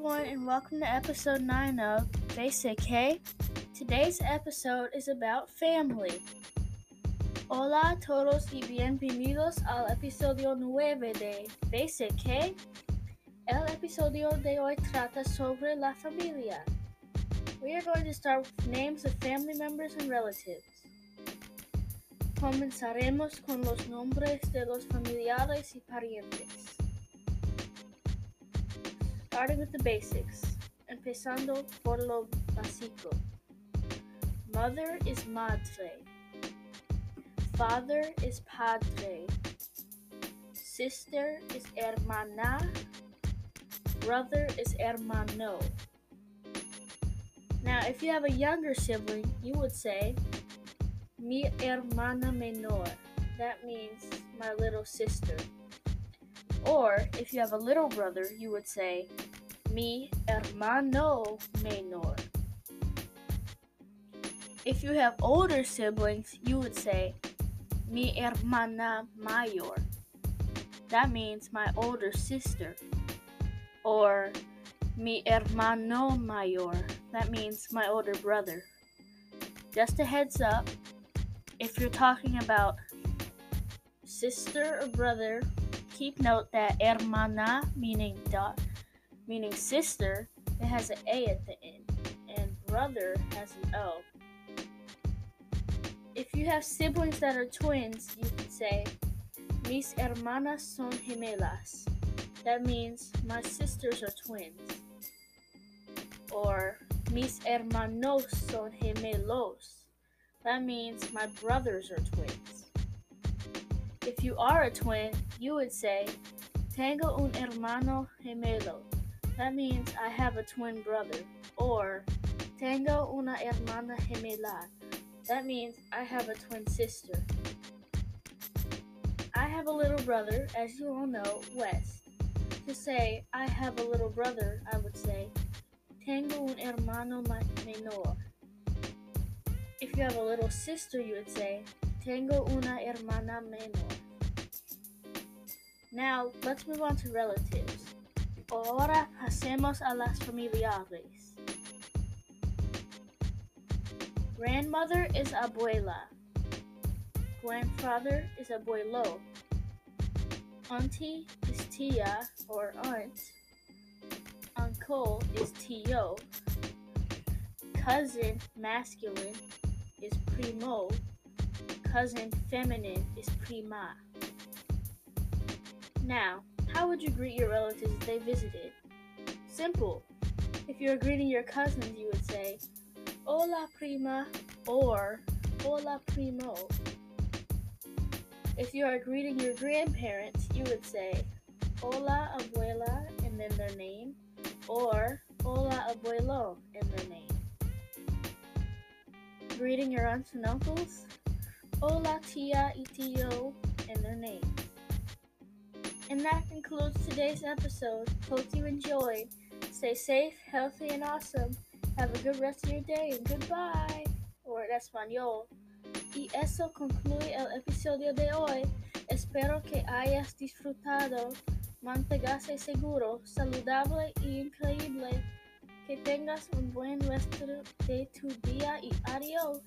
welcome to episode 9 of Basic Hey. Today's episode is about family. Hola a todos y bienvenidos al episodio 9 de Basic Hey. El episodio de hoy trata sobre la familia. We are going to start with names of family members and relatives. Comenzaremos con los nombres de los familiares y parientes. Starting with the basics, empezando por lo básico. Mother is madre. Father is padre. Sister is hermana. Brother is hermano. Now, if you have a younger sibling, you would say mi hermana menor. That means my little sister. Or if you have a little brother, you would say mi hermano menor. If you have older siblings, you would say mi hermana mayor. That means my older sister. Or mi hermano mayor. That means my older brother. Just a heads up if you're talking about sister or brother, keep note that hermana meaning dot meaning sister, it has an A at the end, and brother has an O. If you have siblings that are twins, you can say mis hermanas son gemelas. That means my sisters are twins. Or mis hermanos son gemelos. That means my brothers are twins. If you are a twin, you would say tengo un hermano gemelo. That means I have a twin brother. Or tengo una hermana gemela. That means I have a twin sister. I have a little brother, as you all know, West. To say I have a little brother, I would say tengo un hermano menor. If you have a little sister, you would say tengo una hermana menor. Now, let's move on to relatives. Ahora pasemos a las familiares. Grandmother is abuela. Grandfather is abuelo. Auntie is tia or aunt. Uncle is tío. Cousin masculine is primo. Cousin feminine is prima. Now, how would you greet your relatives if they visited? Simple. If you're greeting your cousins, you would say, Hola prima or Hola primo. If you are greeting your grandparents, you would say, Hola abuela and then their name, or Hola abuelo and their name. Greeting your aunts and uncles, Hola tia y tío and their names. And that concludes today's episode. Hope you enjoyed. Stay safe, healthy, and awesome. Have a good rest of your day and goodbye. Or en español. Y eso concluye el episodio de hoy. Espero que hayas disfrutado. Manténgase seguro, saludable y increíble. Que tengas un buen resto de tu día y adiós.